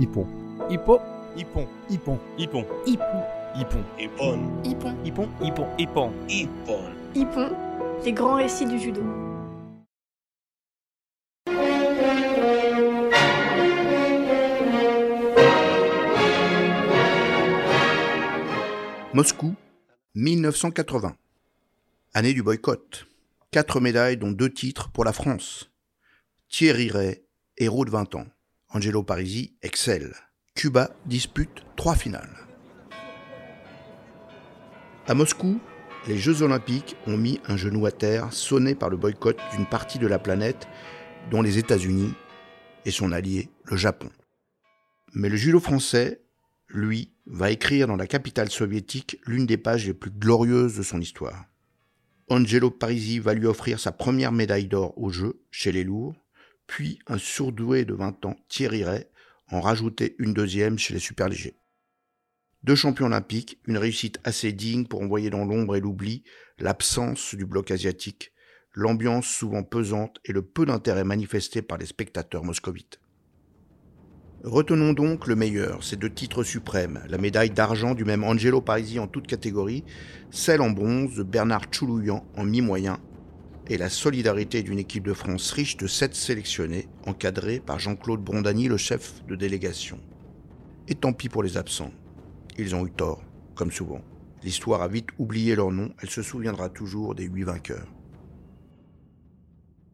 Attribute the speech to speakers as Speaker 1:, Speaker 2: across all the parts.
Speaker 1: Hippon.
Speaker 2: Hippo.
Speaker 3: Hippon.
Speaker 1: Hippon.
Speaker 3: Hippon.
Speaker 2: Hippon.
Speaker 3: Hippon.
Speaker 4: Hippon.
Speaker 2: Hippon.
Speaker 3: Hippon. Hippon. Hippon.
Speaker 4: Hippon.
Speaker 5: Hippon, les grands récits du judo.
Speaker 6: Moscou, 1980. Année du boycott. Quatre médailles, dont deux titres pour la France. Thierry Ray, héros de 20 ans. Angelo Parisi excelle. Cuba dispute trois finales. À Moscou, les Jeux Olympiques ont mis un genou à terre, sonné par le boycott d'une partie de la planète, dont les États-Unis et son allié, le Japon. Mais le judo français, lui, va écrire dans la capitale soviétique l'une des pages les plus glorieuses de son histoire. Angelo Parisi va lui offrir sa première médaille d'or aux Jeux, chez les lourds, puis un surdoué de 20 ans, Thierry Ray, en rajouter une deuxième chez les superlégers. Deux champions olympiques, une réussite assez digne pour envoyer dans l'ombre et l'oubli l'absence du bloc asiatique, l'ambiance souvent pesante et le peu d'intérêt manifesté par les spectateurs moscovites. Retenons donc le meilleur, ces deux titres suprêmes, la médaille d'argent du même Angelo Parisi en toute catégorie, celle en bronze de Bernard Choulouyan en mi-moyen, et la solidarité d'une équipe de France riche de sept sélectionnés, encadrée par Jean-Claude Brondani, le chef de délégation. Et tant pis pour les absents. Ils ont eu tort, comme souvent. L'histoire a vite oublié leur nom, elle se souviendra toujours des huit vainqueurs.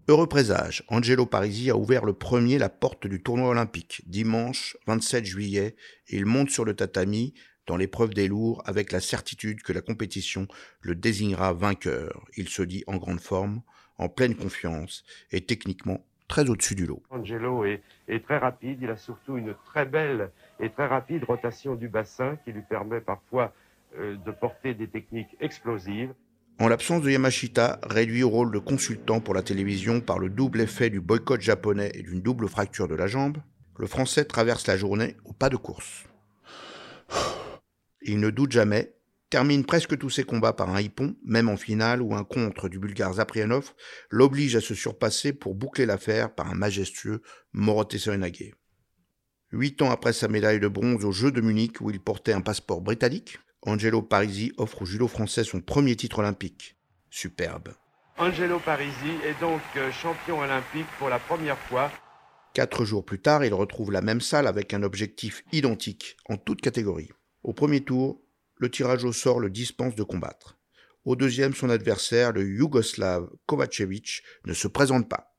Speaker 6: Heureux présage, Angelo Parisi a ouvert le premier la porte du tournoi olympique, dimanche 27 juillet, et il monte sur le tatami dans l'épreuve des lourds avec la certitude que la compétition le désignera vainqueur. Il se dit en grande forme, en pleine confiance et techniquement très au-dessus du lot.
Speaker 7: Angelo est, est très rapide, il a surtout une très belle et très rapide rotation du bassin qui lui permet parfois euh, de porter des techniques explosives.
Speaker 6: En l'absence de Yamashita, réduit au rôle de consultant pour la télévision par le double effet du boycott japonais et d'une double fracture de la jambe, le Français traverse la journée au pas de course. Il ne doute jamais, termine presque tous ses combats par un hippon, même en finale où un contre du Bulgare Zaprianov l'oblige à se surpasser pour boucler l'affaire par un majestueux Morote Serenage. Huit ans après sa médaille de bronze aux Jeux de Munich où il portait un passeport britannique, Angelo Parisi offre au judo français son premier titre olympique. Superbe.
Speaker 7: Angelo Parisi est donc euh, champion olympique pour la première fois.
Speaker 6: Quatre jours plus tard, il retrouve la même salle avec un objectif identique en toute catégorie. Au premier tour, le tirage au sort le dispense de combattre. Au deuxième, son adversaire, le Yougoslave Kovacevic, ne se présente pas.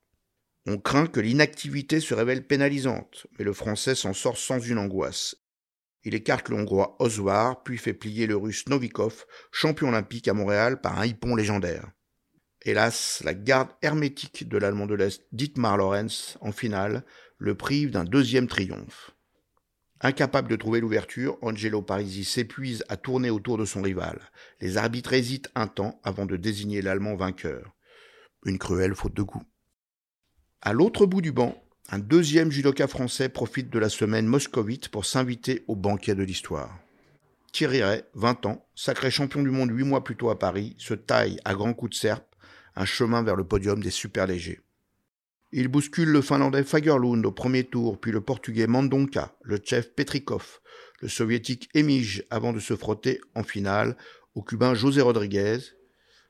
Speaker 6: On craint que l'inactivité se révèle pénalisante, mais le Français s'en sort sans une angoisse. Il écarte le Hongrois Oswar, puis fait plier le Russe Novikov, champion olympique à Montréal par un hippon légendaire. Hélas, la garde hermétique de l'Allemand de l'Est, Dietmar Lorenz, en finale, le prive d'un deuxième triomphe. Incapable de trouver l'ouverture, Angelo Parisi s'épuise à tourner autour de son rival. Les arbitres hésitent un temps avant de désigner l'Allemand vainqueur. Une cruelle faute de goût. À l'autre bout du banc, un deuxième judoka français profite de la semaine moscovite pour s'inviter au banquet de l'histoire. Thierry Ray, 20 ans, sacré champion du monde huit mois plus tôt à Paris, se taille à grands coups de serpe un chemin vers le podium des superlégers. Il bouscule le Finlandais Fagerlund au premier tour, puis le Portugais Mandonka, le Tchef Petrikov, le Soviétique Emige avant de se frotter en finale au Cubain José Rodriguez,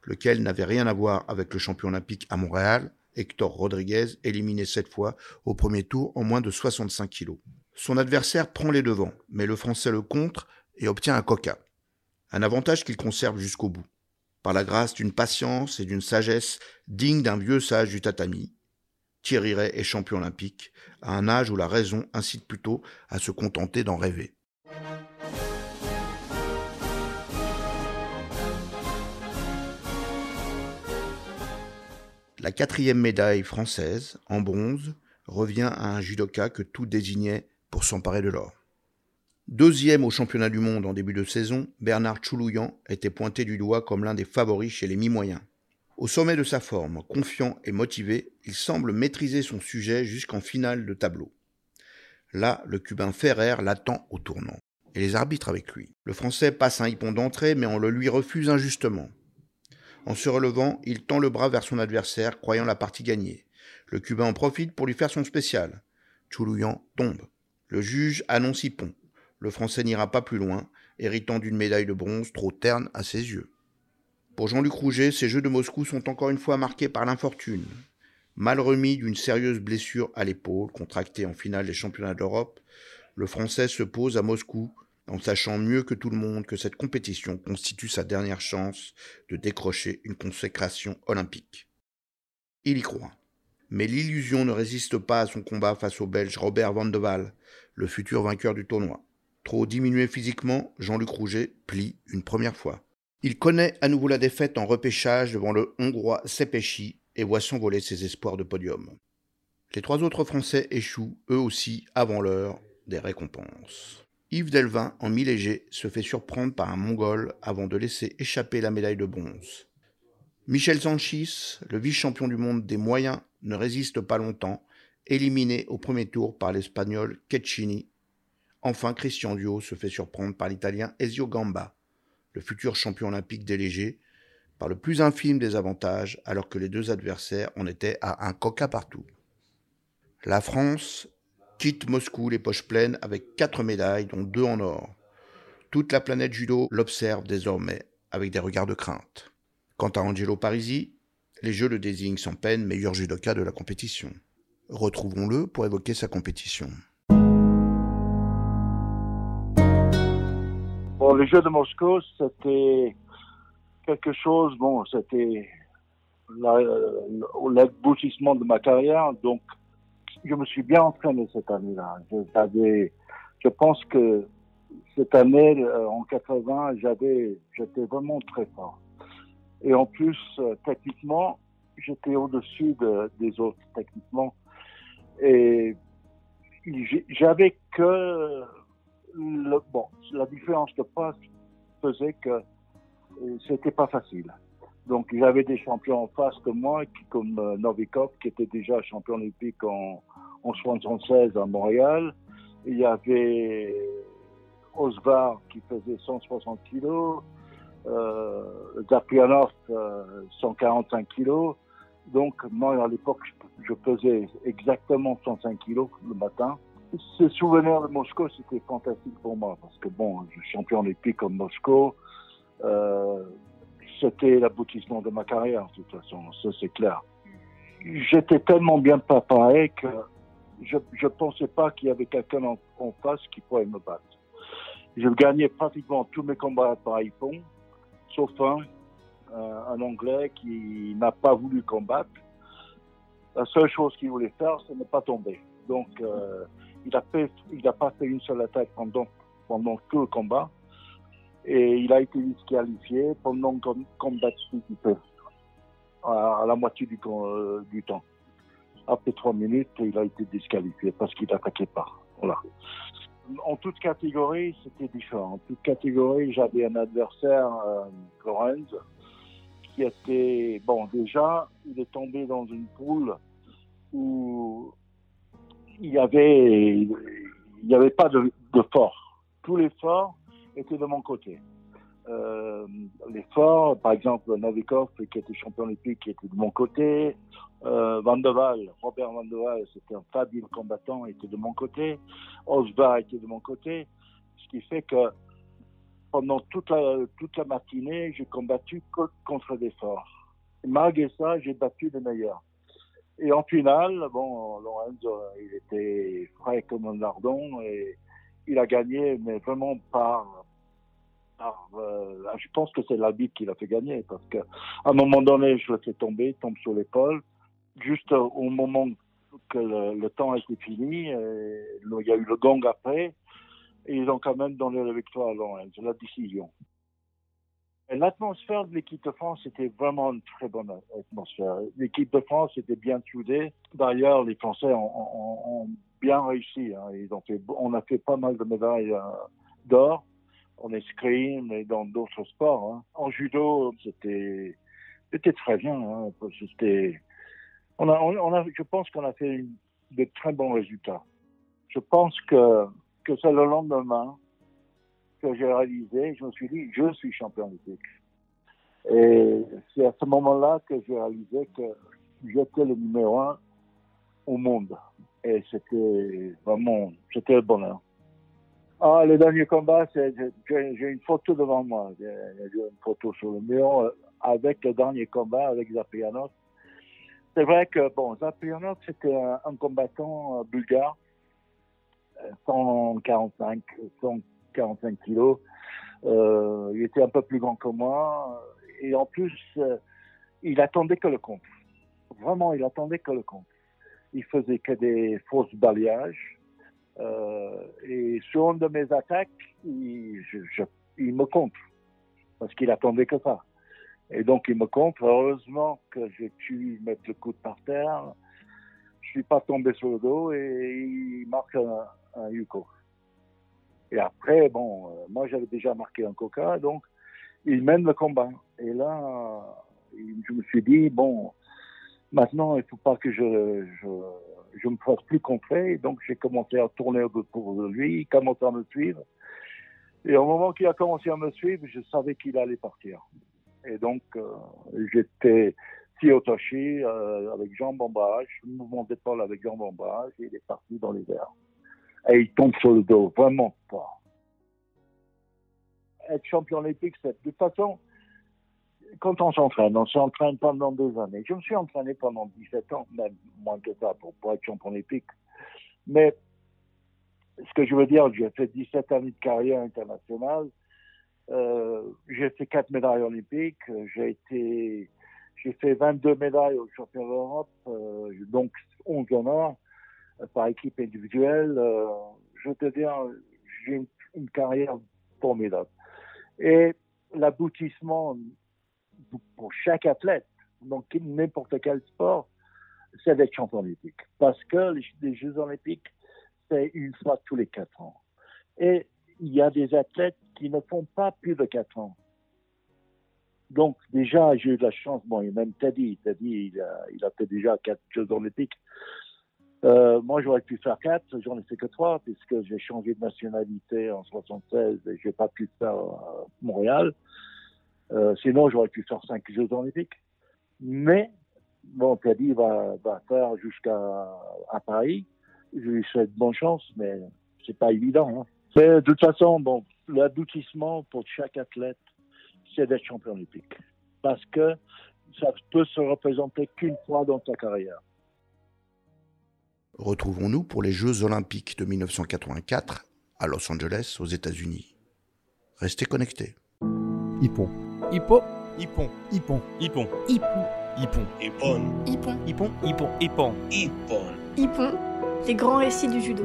Speaker 6: lequel n'avait rien à voir avec le champion olympique à Montréal, Hector Rodriguez, éliminé cette fois au premier tour en moins de 65 kilos. Son adversaire prend les devants, mais le Français le contre et obtient un coca. Un avantage qu'il conserve jusqu'au bout, par la grâce d'une patience et d'une sagesse digne d'un vieux sage du tatami. Thierry Ray est champion olympique, à un âge où la raison incite plutôt à se contenter d'en rêver. La quatrième médaille française, en bronze, revient à un judoka que tout désignait pour s'emparer de l'or. Deuxième au championnat du monde en début de saison, Bernard Choulouyan était pointé du doigt comme l'un des favoris chez les mi-moyens. Au sommet de sa forme, confiant et motivé, il semble maîtriser son sujet jusqu'en finale de tableau. Là, le Cubain Ferrer l'attend au tournant, et les arbitres avec lui. Le Français passe un hippon d'entrée, mais on le lui refuse injustement. En se relevant, il tend le bras vers son adversaire, croyant la partie gagnée. Le Cubain en profite pour lui faire son spécial. Choulouyan tombe. Le juge annonce Hippon. Le Français n'ira pas plus loin, héritant d'une médaille de bronze trop terne à ses yeux. Pour Jean-Luc Rouget, ces Jeux de Moscou sont encore une fois marqués par l'infortune. Mal remis d'une sérieuse blessure à l'épaule, contractée en finale des championnats d'Europe, le Français se pose à Moscou en sachant mieux que tout le monde que cette compétition constitue sa dernière chance de décrocher une consécration olympique. Il y croit. Mais l'illusion ne résiste pas à son combat face au Belge Robert Van de Waal, le futur vainqueur du tournoi. Trop diminué physiquement, Jean-Luc Rouget plie une première fois. Il connaît à nouveau la défaite en repêchage devant le Hongrois Sepechi et voit s'envoler ses espoirs de podium. Les trois autres Français échouent, eux aussi, avant l'heure des récompenses. Yves Delvin, en mi-léger, se fait surprendre par un Mongol avant de laisser échapper la médaille de bronze. Michel Sanchis, le vice-champion du monde des moyens, ne résiste pas longtemps, éliminé au premier tour par l'Espagnol Cecchini. Enfin, Christian Duo se fait surprendre par l'Italien Ezio Gamba, le futur champion olympique légers, par le plus infime des avantages, alors que les deux adversaires en étaient à un coca partout. La France quitte Moscou les poches pleines avec quatre médailles, dont deux en or. Toute la planète judo l'observe désormais avec des regards de crainte. Quant à Angelo Parisi, les Jeux le désignent sans peine meilleur judoka de la compétition. Retrouvons-le pour évoquer sa compétition.
Speaker 1: Les Jeux de Moscou, c'était quelque chose, bon, c'était l'aboutissement de ma carrière, donc je me suis bien entraîné cette année-là. Je, je pense que cette année, euh, en 80, j'avais, j'étais vraiment très fort. Et en plus, euh, techniquement, j'étais au-dessus des autres techniquement. Et j'avais que la différence de poste faisait que c'était pas facile. Donc j'avais des champions en face de moi, comme euh, Novikov, qui était déjà champion olympique en, en 76 à Montréal. Il y avait Osvar qui faisait 160 kilos, euh, Zapianov euh, 145 kilos. Donc moi à l'époque je, pesais exactement 105 kilos le matin. Ce souvenir de Moscou c'était fantastique pour moi parce que bon, je suis champion olympique comme Moscou. Euh, c'était l'aboutissement de ma carrière, de toute façon, ça c'est clair. J'étais tellement bien préparé que je ne pensais pas qu'il y avait quelqu'un en, face qui pourrait me battre. Je gagnais pratiquement tous mes combats par iPhone, sauf un, euh, un Anglais qui n'a pas voulu combattre. La seule chose qu'il voulait faire, c'est ne pas tomber. Donc, euh, il n'a a pas fait une seule attaque pendant, tout le combat et il a été disqualifié pendant qu'on combattait à, à la moitié du, euh, du temps. Après trois minutes, il a été disqualifié parce qu'il n'attaquait pas. En toute catégorie, c'était différent. En toute catégorie, j'avais un adversaire, euh, Lorenz, qui était, bon, déjà, il est tombé dans une poule où il y avait, il n'y avait pas de, de fort. Tous les forts était de mon côté. Euh, les forts, par exemple Novikov, qui était champion olympique, était de mon côté. Euh, Van de Waal, Robert Van de Waal, c'était un fabuleux combattant, était de mon côté. Osva était de mon côté. Ce qui fait que pendant toute la, toute la matinée, j'ai combattu contre des forts. malgré ça, j'ai battu les meilleurs. Et en finale, bon, Lorenzo, il était frais comme un lardon et il a gagné, mais vraiment par. Euh, je pense que c'est l'habit qui l'a fait gagner, parce qu'à un moment donné, je le fais tomber, tombe sur l'épaule. Juste au moment que le, temps a été fini, il y a eu le gong après, et ils ont quand même donné la victoire à Lorenz, la décision. L'atmosphère de l'équipe de France était vraiment une très bonne atmosphère. L'équipe de France était bien soudée. D'ailleurs, les Français ont, bien réussi. Hein. On a fait pas mal de médailles euh, d'or en escrime et dans d'autres sports. Hein. En judo, c'était très bien. Hein. Je pense qu'on a fait de très bons résultats. Je pense que que c'est le lendemain que j'ai réalisé, je me suis dit, je suis champion olympique. Et c'est à ce moment-là que j'ai réalisé que j'étais le numéro un au monde. Et c'était vraiment, c'était le bonheur. Ah, le dernier combat, j'ai une photo devant moi. J'ai une photo sur le mur euh, avec le dernier combat avec Zaprianov. C'est vrai que, bon, Zaprianov, c'était un, combattant euh, bulgare, euh, 145, 100, 45 kilos. Euh, il était un peu plus grand que moi. Et en plus, euh, il attendait que le compte. Vraiment, il attendait que le compte. Il faisait que des fausses balayages. Euh, et sur une de mes attaques, il, me contre. Parce qu'il attendait que ça. Et donc, il me contre. Heureusement que j'ai pu mettre le coude par terre. Je ne suis pas tombé sur le dos et il marque un Yuko. Et après, bon, euh, moi j'avais déjà marqué un Coca, donc il mène le combat. Et là, je me suis dit, bon, maintenant il faut pas que je, je, je me fasse plus contrer. Donc j'ai commencé à tourner pour lui, il commençait à me suivre. Et au moment qu'il a commencé à me suivre, je savais qu'il allait partir. Et donc euh, j'étais Tiotoshi euh, avec Jean Bombage, mouvement d'épaule avec Jean Bombage, et il est parti dans les. Et il tombe sur le dos, vraiment pas. Être champion olympique, c'est de toute façon, quand on s'entraîne, on s'entraîne pendant des années. Je me suis entraîné pendant 17 ans, même moins que ça, pour, être champion olympique. Mais ce que je veux dire, j'ai fait 17 années de carrière internationale. Euh, j'ai fait 4 médailles olympiques. J'ai été, j'ai fait 22 médailles au championnat d'Europe, euh, donc 11 honneurs par équipe individuelle. Euh, je dire, j'ai une, une carrière formidable. Et l'aboutissement pour chaque athlète, donc n'importe quel sport, c'est d'être champion olympique. Parce que les, Jeux olympiques, c'est une fois tous les quatre ans. Et il y a des athlètes qui ne font pas plus de quatre ans. Donc déjà, j'ai eu de la chance, bon, et même Teddy, Teddy, il a, il a fait déjà quatre Jeux olympiques. Euh, moi, j'aurais pu faire quatre, j'en ai fait que trois, puisque j'ai changé de nationalité en 76 et j'ai pas pu faire à Montréal. Euh, sinon, j'aurais pu faire cinq Jeux olympiques. Mais, bon, Teddy va, va faire jusqu'à Paris. Je lui souhaite bonne chance, mais c'est pas évident. Hein. De toute façon, bon, l'aboutissement pour chaque athlète, c'est d'être champion olympique. Parce que ça peut se représenter qu'une fois dans sa carrière.
Speaker 6: Retrouvons-nous pour les Jeux olympiques de 1984 à Los Angeles, aux États-Unis. Restez connectés.
Speaker 2: Hippon. Hippo. Hippon. Hippon. Hippon. Hippon. Hippon.
Speaker 5: Hippon.
Speaker 2: Hippon. Hippon. Hippon. Hippon.
Speaker 5: Hippon. Les grands récits du judo.